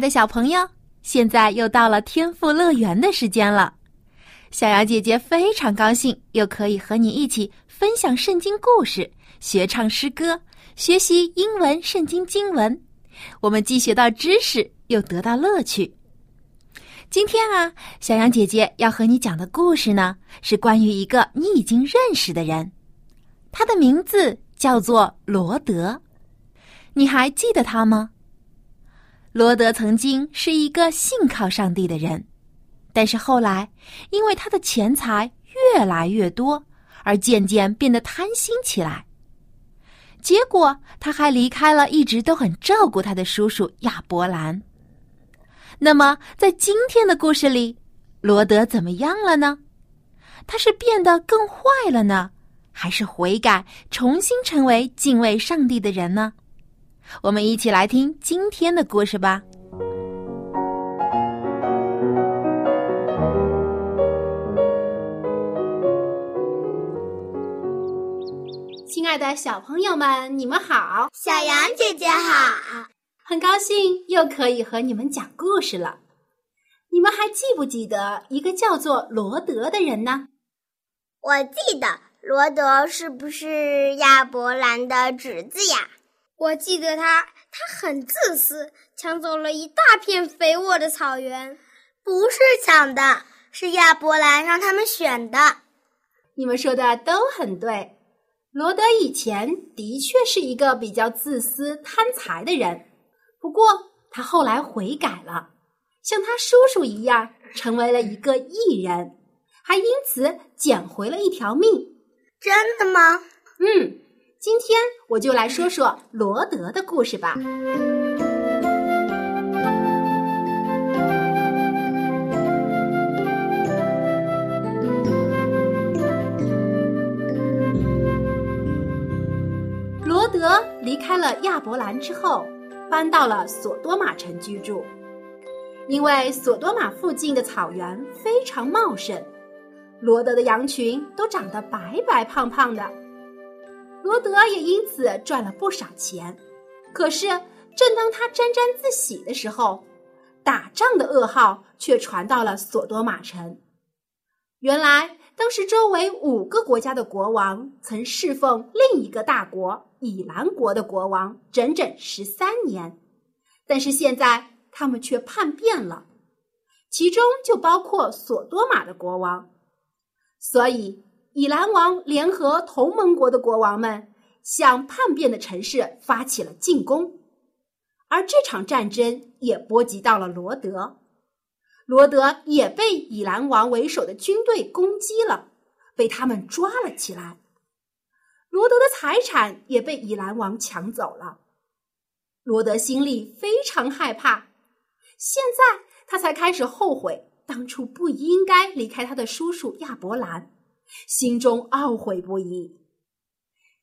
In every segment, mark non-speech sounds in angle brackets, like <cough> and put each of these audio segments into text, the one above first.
的小朋友，现在又到了天赋乐园的时间了。小羊姐姐非常高兴，又可以和你一起分享圣经故事、学唱诗歌、学习英文圣经经文。我们既学到知识，又得到乐趣。今天啊，小羊姐姐要和你讲的故事呢，是关于一个你已经认识的人，他的名字叫做罗德。你还记得他吗？罗德曾经是一个信靠上帝的人，但是后来因为他的钱财越来越多，而渐渐变得贪心起来。结果他还离开了一直都很照顾他的叔叔亚伯兰。那么，在今天的故事里，罗德怎么样了呢？他是变得更坏了呢，还是悔改，重新成为敬畏上帝的人呢？我们一起来听今天的故事吧。亲爱的小朋友们，你们好！小羊姐姐好，很高兴又可以和你们讲故事了。你们还记不记得一个叫做罗德的人呢？我记得罗德是不是亚伯兰的侄子呀？我记得他，他很自私，抢走了一大片肥沃的草原。不是抢的，是亚伯兰让他们选的。你们说的都很对。罗德以前的确是一个比较自私、贪财的人，不过他后来悔改了，像他叔叔一样，成为了一个艺人，还因此捡回了一条命。真的吗？嗯。今天我就来说说罗德的故事吧。罗德离开了亚伯兰之后，搬到了索多玛城居住，因为索多玛附近的草原非常茂盛，罗德的羊群都长得白白胖胖的。罗德也因此赚了不少钱，可是正当他沾沾自喜的时候，打仗的噩耗却传到了索多玛城。原来，当时周围五个国家的国王曾侍奉另一个大国以兰国的国王整整十三年，但是现在他们却叛变了，其中就包括索多玛的国王，所以。以兰王联合同盟国的国王们，向叛变的城市发起了进攻，而这场战争也波及到了罗德，罗德也被以兰王为首的军队攻击了，被他们抓了起来，罗德的财产也被以兰王抢走了，罗德心里非常害怕，现在他才开始后悔当初不应该离开他的叔叔亚伯兰。心中懊悔不已。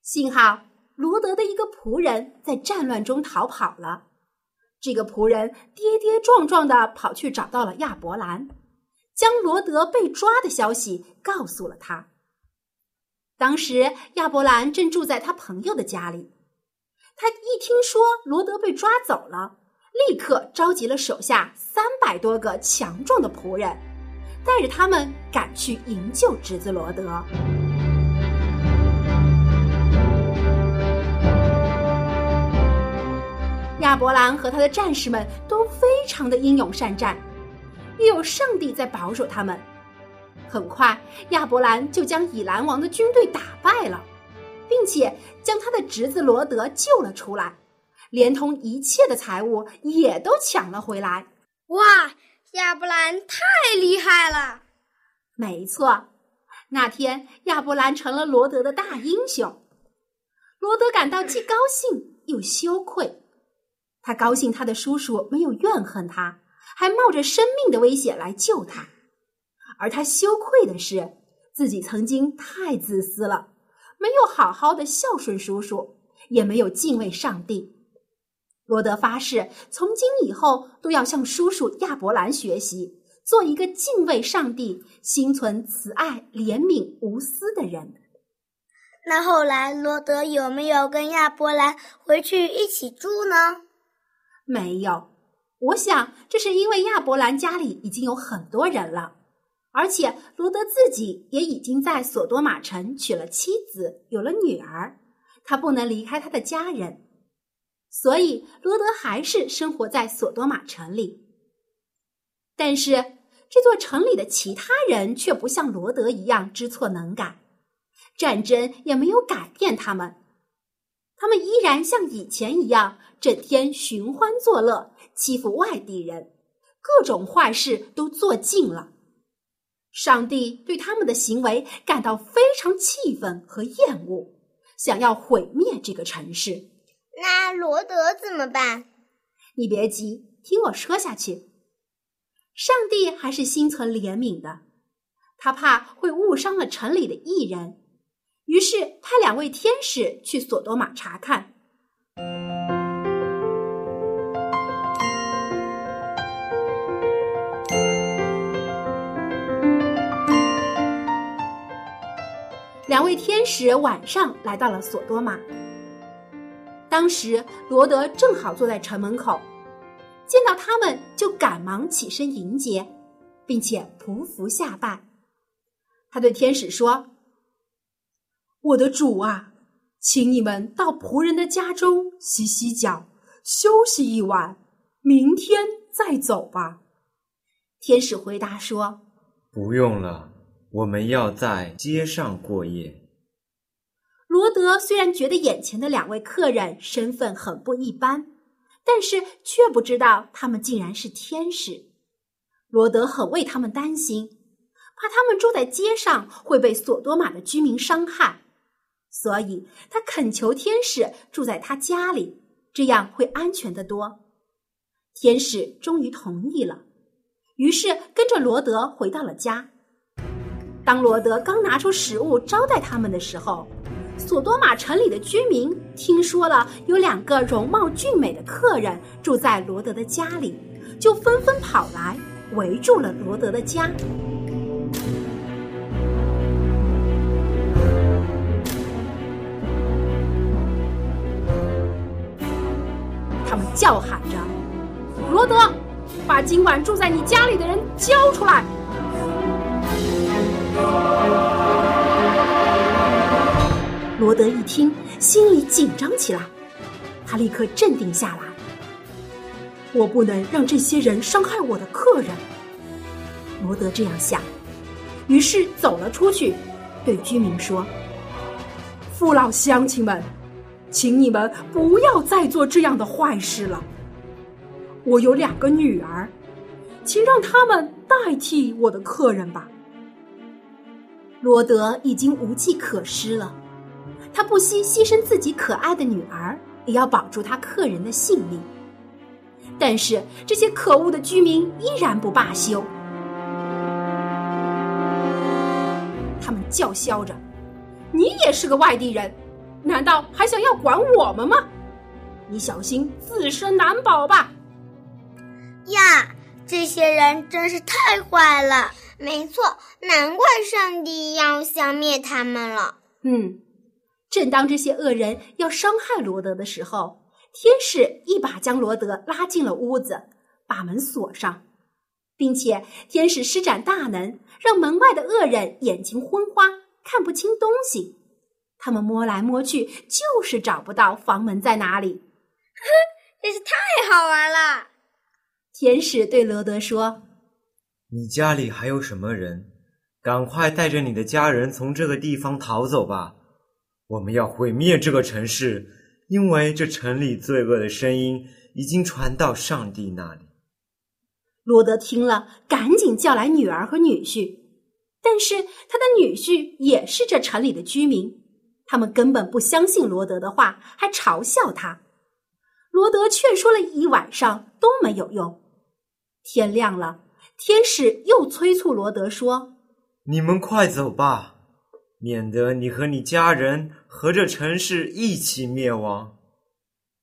幸好罗德的一个仆人在战乱中逃跑了。这个仆人跌跌撞撞的跑去找到了亚伯兰，将罗德被抓的消息告诉了他。当时亚伯兰正住在他朋友的家里，他一听说罗德被抓走了，立刻召集了手下三百多个强壮的仆人。带着他们赶去营救侄子罗德。亚伯兰和他的战士们都非常的英勇善战，也有上帝在保守他们。很快，亚伯兰就将以兰王的军队打败了，并且将他的侄子罗德救了出来，连同一切的财物也都抢了回来。哇！亚伯兰太厉害了，没错，那天亚伯兰成了罗德的大英雄。罗德感到既高兴 <laughs> 又羞愧。他高兴他的叔叔没有怨恨他，还冒着生命的危险来救他。而他羞愧的是，自己曾经太自私了，没有好好的孝顺叔叔，也没有敬畏上帝。罗德发誓，从今以后都要向叔叔亚伯兰学习，做一个敬畏上帝、心存慈爱、怜悯、无私的人。那后来，罗德有没有跟亚伯兰回去一起住呢？没有。我想，这是因为亚伯兰家里已经有很多人了。而且罗德自己也已经在索多玛城娶了妻子，有了女儿，他不能离开他的家人，所以罗德还是生活在索多玛城里。但是这座城里的其他人却不像罗德一样知错能改，战争也没有改变他们，他们依然像以前一样，整天寻欢作乐，欺负外地人，各种坏事都做尽了。上帝对他们的行为感到非常气愤和厌恶，想要毁灭这个城市。那罗德怎么办？你别急，听我说下去。上帝还是心存怜悯的，他怕会误伤了城里的艺人，于是派两位天使去索多玛查看。两位天使晚上来到了索多玛。当时罗德正好坐在城门口，见到他们就赶忙起身迎接，并且匍匐下拜。他对天使说：“我的主啊，请你们到仆人的家中洗洗脚，休息一晚，明天再走吧。”天使回答说：“不用了。”我们要在街上过夜。罗德虽然觉得眼前的两位客人身份很不一般，但是却不知道他们竟然是天使。罗德很为他们担心，怕他们住在街上会被索多玛的居民伤害，所以他恳求天使住在他家里，这样会安全得多。天使终于同意了，于是跟着罗德回到了家。当罗德刚拿出食物招待他们的时候，索多玛城里的居民听说了有两个容貌俊美的客人住在罗德的家里，就纷纷跑来围住了罗德的家。他们叫喊着：“罗德，把今晚住在你家里的人交出来！”罗德一听，心里紧张起来。他立刻镇定下来。我不能让这些人伤害我的客人。罗德这样想，于是走了出去，对居民说：“父老乡亲们，请你们不要再做这样的坏事了。我有两个女儿，请让他们代替我的客人吧。”罗德已经无计可施了，他不惜牺牲自己可爱的女儿，也要保住他客人的性命。但是这些可恶的居民依然不罢休，他们叫嚣着：“你也是个外地人，难道还想要管我们吗？你小心自身难保吧！”呀，这些人真是太坏了。没错，难怪上帝要消灭他们了。嗯，正当这些恶人要伤害罗德的时候，天使一把将罗德拉进了屋子，把门锁上，并且天使施展大能，让门外的恶人眼睛昏花，看不清东西。他们摸来摸去，就是找不到房门在哪里。哼，真是太好玩了！天使对罗德说。你家里还有什么人？赶快带着你的家人从这个地方逃走吧！我们要毁灭这个城市，因为这城里罪恶的声音已经传到上帝那里。罗德听了，赶紧叫来女儿和女婿，但是他的女婿也是这城里的居民，他们根本不相信罗德的话，还嘲笑他。罗德劝说了一晚上都没有用。天亮了，天使又催促罗德说：“你们快走吧，免得你和你家人和这城市一起灭亡。”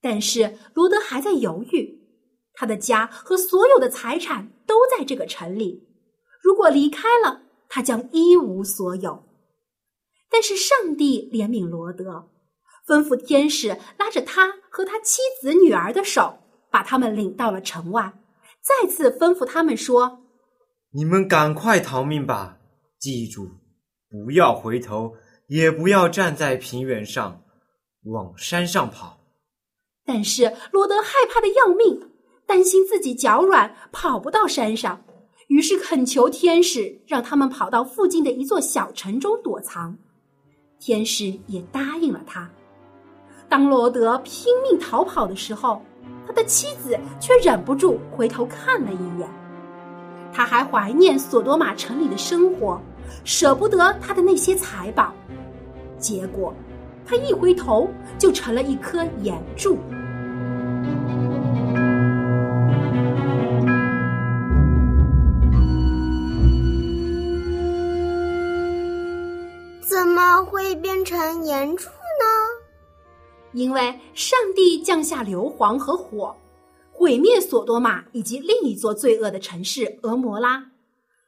但是罗德还在犹豫，他的家和所有的财产都在这个城里，如果离开了，他将一无所有。但是上帝怜悯罗德，吩咐天使拉着他和他妻子女儿的手，把他们领到了城外，再次吩咐他们说：“你们赶快逃命吧！记住，不要回头，也不要站在平原上，往山上跑。”但是罗德害怕的要命，担心自己脚软跑不到山上，于是恳求天使让他们跑到附近的一座小城中躲藏。天使也答应了他。当罗德拼命逃跑的时候，他的妻子却忍不住回头看了一眼。他还怀念索多玛城里的生活，舍不得他的那些财宝。结果，他一回头就成了一颗岩柱。怎么会变成岩柱呢？因为上帝降下硫磺和火，毁灭索多玛以及另一座罪恶的城市俄摩拉。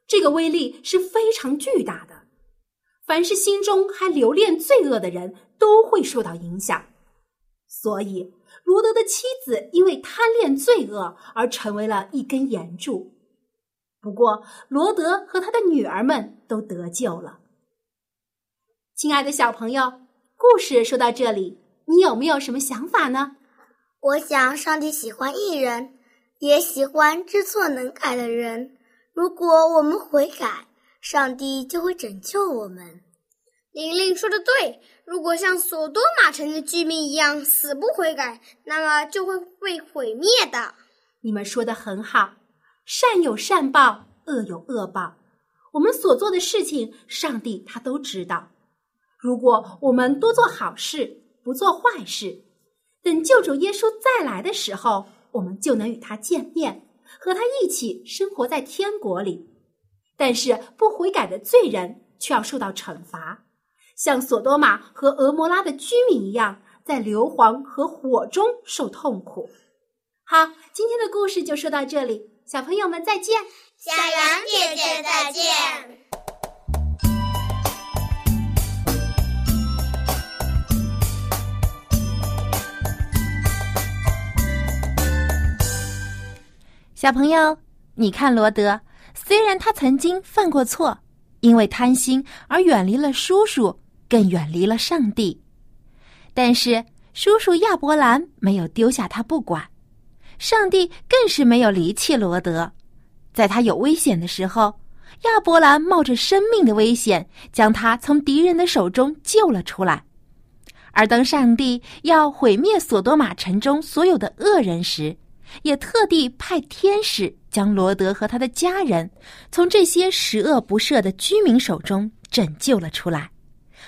这个威力是非常巨大的，凡是心中还留恋罪恶的人都会受到影响。所以，罗德的妻子因为贪恋罪恶而成为了一根岩柱。不过，罗德和他的女儿们都得救了。亲爱的小朋友，故事说到这里，你有没有什么想法呢？我想，上帝喜欢艺人，也喜欢知错能改的人。如果我们悔改，上帝就会拯救我们。玲玲说的对，如果像索多玛城的居民一样死不悔改，那么就会被毁灭的。你们说的很好，善有善报，恶有恶报。我们所做的事情，上帝他都知道。如果我们多做好事，不做坏事，等救主耶稣再来的时候，我们就能与他见面，和他一起生活在天国里。但是不悔改的罪人却要受到惩罚，像索多玛和俄摩拉的居民一样，在硫磺和火中受痛苦。好，今天的故事就说到这里，小朋友们再见，小羊姐姐再见。小朋友，你看罗德，虽然他曾经犯过错，因为贪心而远离了叔叔，更远离了上帝，但是叔叔亚伯兰没有丢下他不管，上帝更是没有离弃罗德，在他有危险的时候，亚伯兰冒着生命的危险将他从敌人的手中救了出来，而当上帝要毁灭索多玛城中所有的恶人时，也特地派天使将罗德和他的家人从这些十恶不赦的居民手中拯救了出来，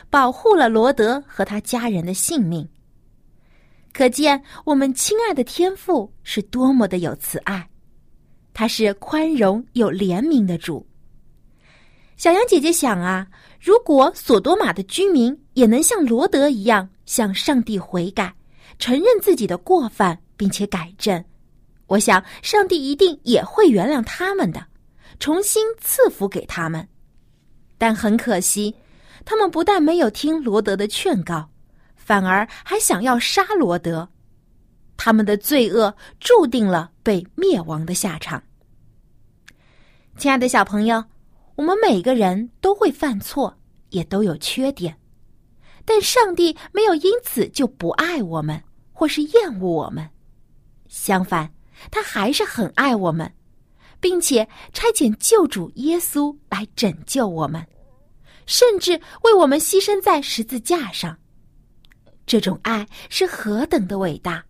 保护了罗德和他家人的性命。可见我们亲爱的天父是多么的有慈爱，他是宽容有怜悯的主。小羊姐姐想啊，如果索多玛的居民也能像罗德一样向上帝悔改，承认自己的过犯，并且改正。我想，上帝一定也会原谅他们的，重新赐福给他们。但很可惜，他们不但没有听罗德的劝告，反而还想要杀罗德。他们的罪恶注定了被灭亡的下场。亲爱的小朋友，我们每个人都会犯错，也都有缺点，但上帝没有因此就不爱我们，或是厌恶我们。相反。他还是很爱我们，并且差遣救主耶稣来拯救我们，甚至为我们牺牲在十字架上。这种爱是何等的伟大！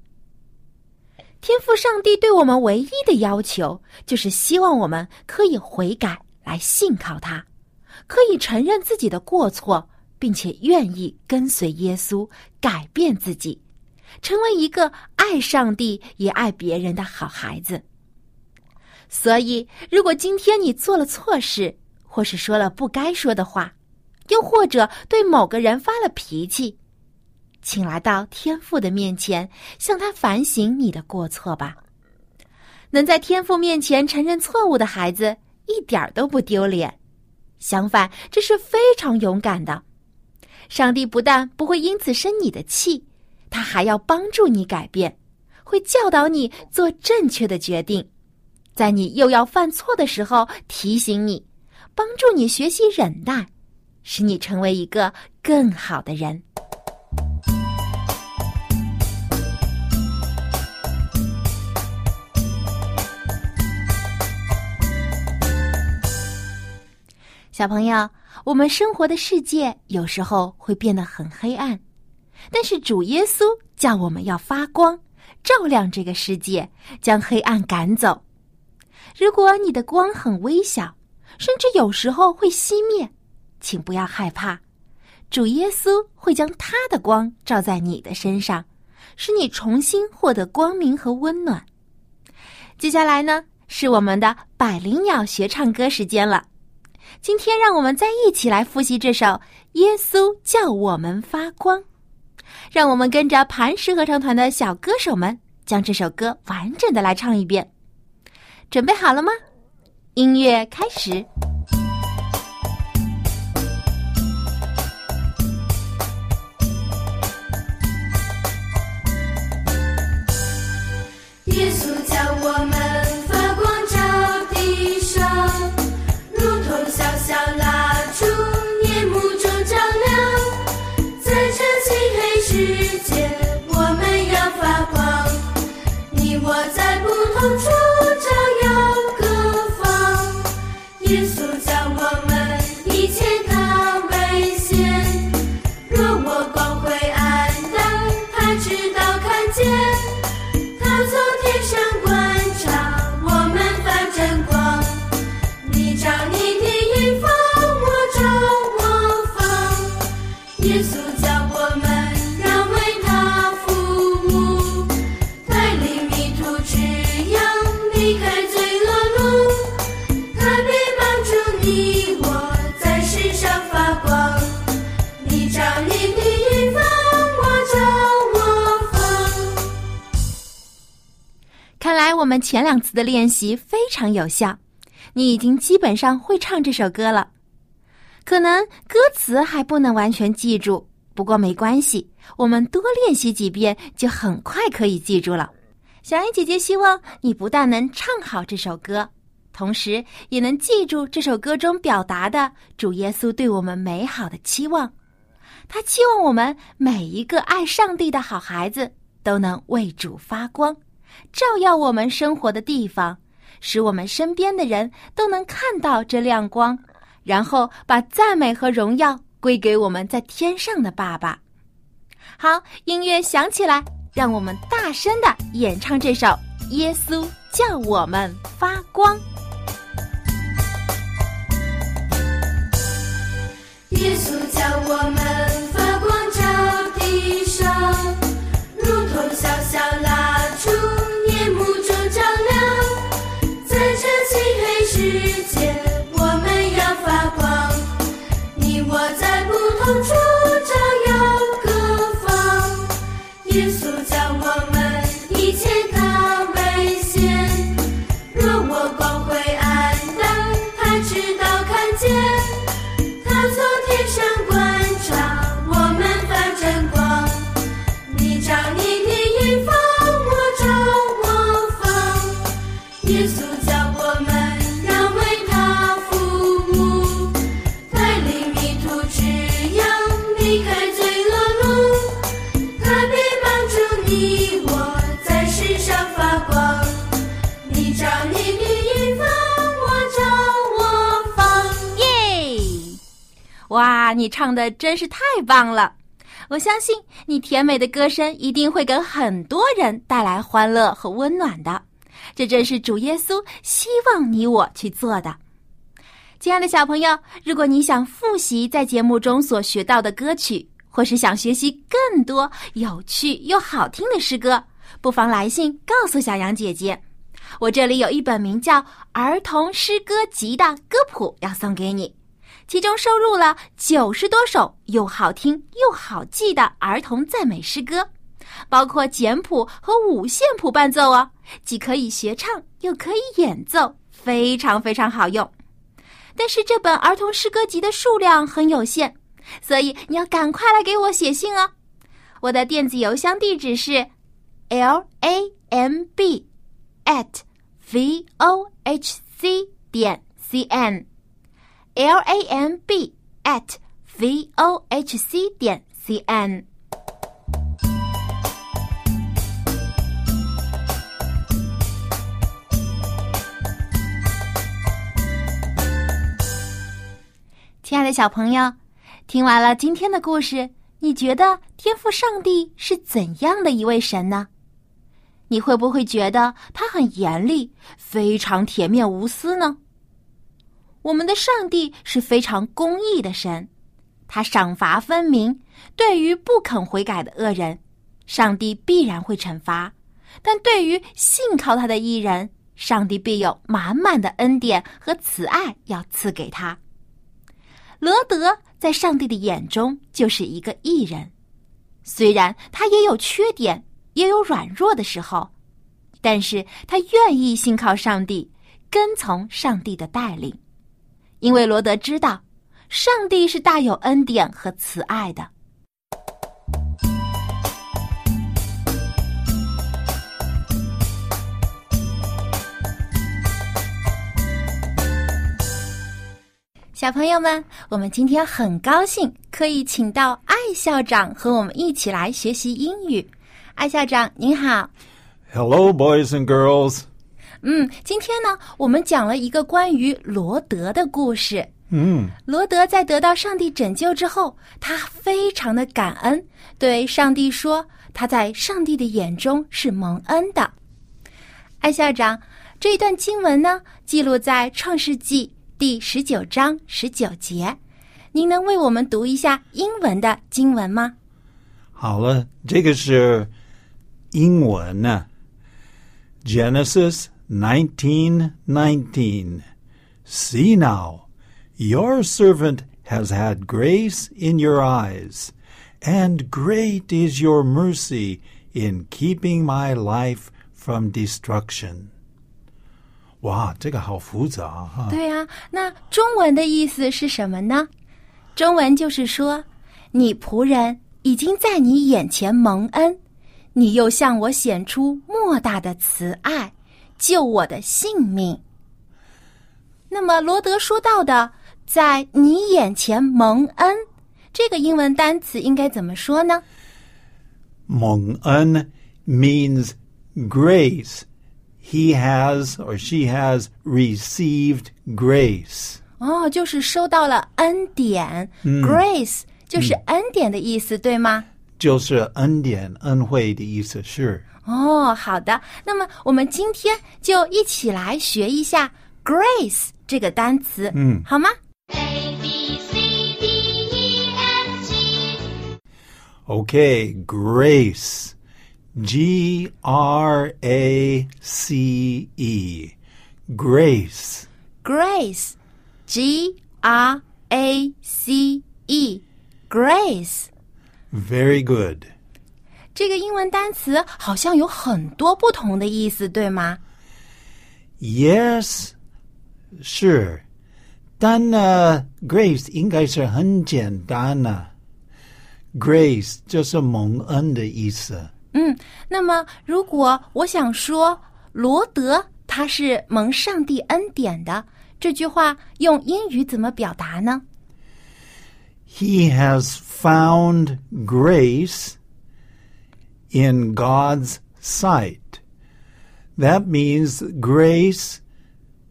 天赋上帝对我们唯一的要求，就是希望我们可以悔改，来信靠他，可以承认自己的过错，并且愿意跟随耶稣，改变自己，成为一个爱上帝也爱别人的好孩子。所以，如果今天你做了错事，或是说了不该说的话，又或者对某个人发了脾气，请来到天父的面前，向他反省你的过错吧。能在天父面前承认错误的孩子，一点儿都不丢脸，相反，这是非常勇敢的。上帝不但不会因此生你的气，他还要帮助你改变，会教导你做正确的决定，在你又要犯错的时候提醒你，帮助你学习忍耐，使你成为一个更好的人。小朋友，我们生活的世界有时候会变得很黑暗，但是主耶稣叫我们要发光，照亮这个世界，将黑暗赶走。如果你的光很微小，甚至有时候会熄灭，请不要害怕，主耶稣会将他的光照在你的身上，使你重新获得光明和温暖。接下来呢，是我们的百灵鸟学唱歌时间了。今天，让我们再一起来复习这首《耶稣叫我们发光》。让我们跟着磐石合唱团的小歌手们，将这首歌完整的来唱一遍。准备好了吗？音乐开始。在次的练习非常有效，你已经基本上会唱这首歌了。可能歌词还不能完全记住，不过没关系，我们多练习几遍就很快可以记住了。小恩姐姐希望你不但能唱好这首歌，同时也能记住这首歌中表达的主耶稣对我们美好的期望。他期望我们每一个爱上帝的好孩子都能为主发光。照耀我们生活的地方，使我们身边的人都能看到这亮光，然后把赞美和荣耀归给我们在天上的爸爸。好，音乐响起来，让我们大声的演唱这首《耶稣叫我们发光》。耶稣叫我们在唱的真是太棒了！我相信你甜美的歌声一定会给很多人带来欢乐和温暖的。这正是主耶稣希望你我去做的。亲爱的小朋友，如果你想复习在节目中所学到的歌曲，或是想学习更多有趣又好听的诗歌，不妨来信告诉小羊姐姐。我这里有一本名叫《儿童诗歌集》的歌谱要送给你，其中收录了九十多首又好听又好记的儿童赞美诗歌，包括简谱和五线谱伴奏哦，既可以学唱又可以演奏，非常非常好用。但是这本儿童诗歌集的数量很有限，所以你要赶快来给我写信哦。我的电子邮箱地址是 l a m b at v o h c 点 c n l a m b at v o h c 点 c n。亲爱的小朋友，听完了今天的故事，你觉得天赋上帝是怎样的一位神呢？你会不会觉得他很严厉，非常铁面无私呢？我们的上帝是非常公义的神，他赏罚分明。对于不肯悔改的恶人，上帝必然会惩罚；但对于信靠他的艺人，上帝必有满满的恩典和慈爱要赐给他。罗德在上帝的眼中就是一个艺人，虽然他也有缺点，也有软弱的时候，但是他愿意信靠上帝，跟从上帝的带领，因为罗德知道，上帝是大有恩典和慈爱的。小朋友们，我们今天很高兴可以请到艾校长和我们一起来学习英语。艾校长您好，Hello, boys and girls. 嗯，今天呢，我们讲了一个关于罗德的故事。嗯，罗德在得到上帝拯救之后，他非常的感恩，对上帝说：“他在上帝的眼中是蒙恩的。”艾校长，这一段经文呢，记录在创世纪第十九章十九节，您能为我们读一下英文的经文吗？好了，这个是英文呢。Genesis nineteen nineteen. See now, your servant has had grace in your eyes, and great is your mercy in keeping my life from destruction. 哇，这个好复杂哈。对呀、那中文的意思是什么呢？中文就是说，你仆人已经在你眼前蒙恩，你又向我显出莫大的慈爱， 救我的性命。那么罗德说到的，在你眼前蒙恩，这个英文单词应该怎么说呢？蒙恩 means grace. He has or she has received grace. 哦，就是收到了恩典、g r a c e 就是恩典的意思，对吗？就是恩典、恩惠的意思是。哦，好的。那么我们今天就一起来学一下 “grace” 这个单词，嗯好吗？ A B C D E F G Okay, grace. G R A C E. Grace. Grace，G R A C E，Grace。 Very good. 这个英文单词好像有很多不同的意思，对吗？Yes, 是。但呢，grace 应该是很简单呢、grace 就是蒙恩的意思。嗯，那么如果我想说罗德他是蒙上帝恩典的，这句话用英语怎么表达呢？He has found grace in God's sight. That means grace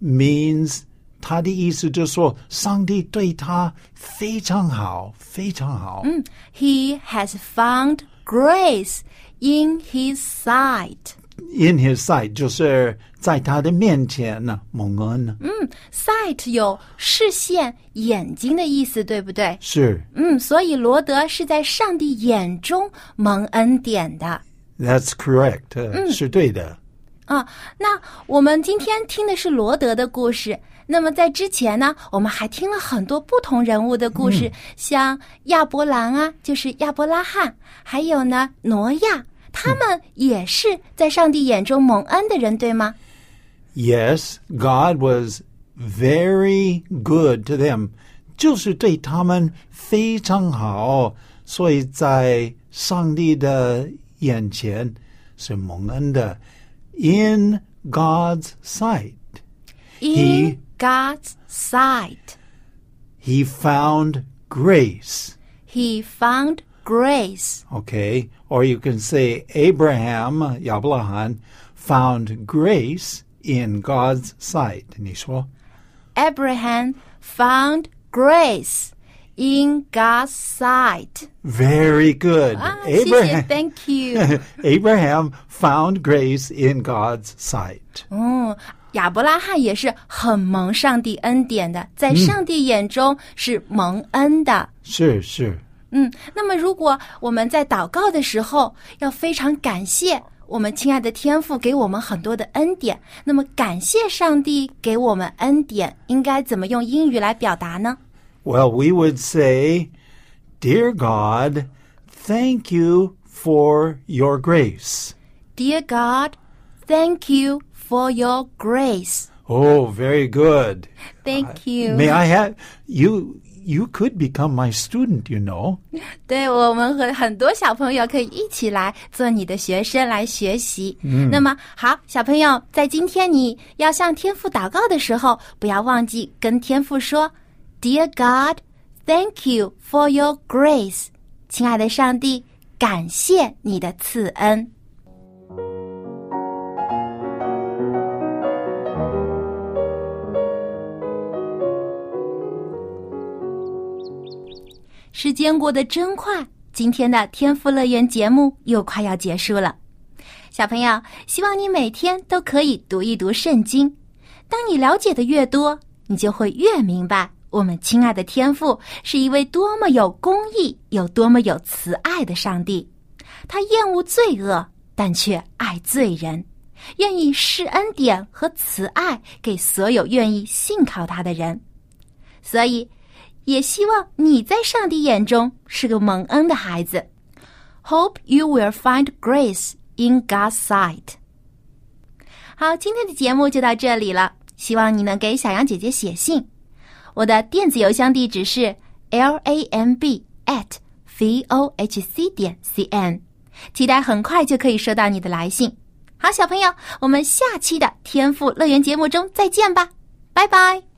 means 他的意思就是说，上帝对他非常好，非常好。 He has found grace in his sight. in his sight 就是 在他的面前呢，蒙恩呢。嗯，sight 有视线、眼睛的意思，对不对？是嗯，所以罗德是在上帝眼中蒙恩典的。，That's correct，、呃是对的。啊，那我们今天听的是罗德的故事。那么在之前呢，我们还听了很多不同人物的故事，像亚伯兰啊，就是亚伯拉罕，还有呢挪亚，他们也是在上帝眼中蒙恩的人，对吗？Yes, God was very good to them，就是对他们非常好，所以在上帝的眼前是蒙恩的。In God's sight, In God's sight, He found grace. He found grace. Okay, or you can say Abraham, 亚伯拉罕 found grace in God's sight. 你说 Abraham found grace in God's sight. very good. 啊，谢谢 Abraham <laughs> ，Thank you。 Abraham found grace in God's sight. 嗯，亚伯拉罕也是很蒙上帝恩典的，在上帝眼中是蒙恩的。是是，嗯，那么如果我们在祷告的时候，要非常感谢 我们亲爱的天父给我们很多的恩典，那么感谢上帝给我们恩典，应该怎么用英语来表达呢？ Well, we would say, Dear God, thank you for your grace. Dear God, thank you for your grace. Oh, very good. Thank you. May I have you? You could become my student, you know. 对我们和很多小朋友可以一起来做你的学生来学习。嗯，那么好，小朋友，在今天你要向天父祷告的时候，不要忘记跟天父说：“Dear God, thank you for your grace。”亲爱的上帝，感谢你的赐恩。时间过得真快，今天的天赋乐园节目又快要结束了。小朋友，希望你每天都可以读一读圣经。当你了解的越多，你就会越明白我们亲爱的天父是一位多么有公义、有多么有慈爱的上帝。他厌恶罪恶，但却爱罪人，愿意施恩典和慈爱给所有愿意信靠他的人。所以，也希望你在上帝眼中是个蒙恩的孩子。Hope you will find grace in God's sight。好，今天的节目就到这里了，希望你能给小杨姐姐写信。我的电子邮箱地址是 l a m b at v o h c 点 c n，期待很快就可以收到你的来信。好，小朋友，我们下期的天赋乐园节目中再见吧，拜拜。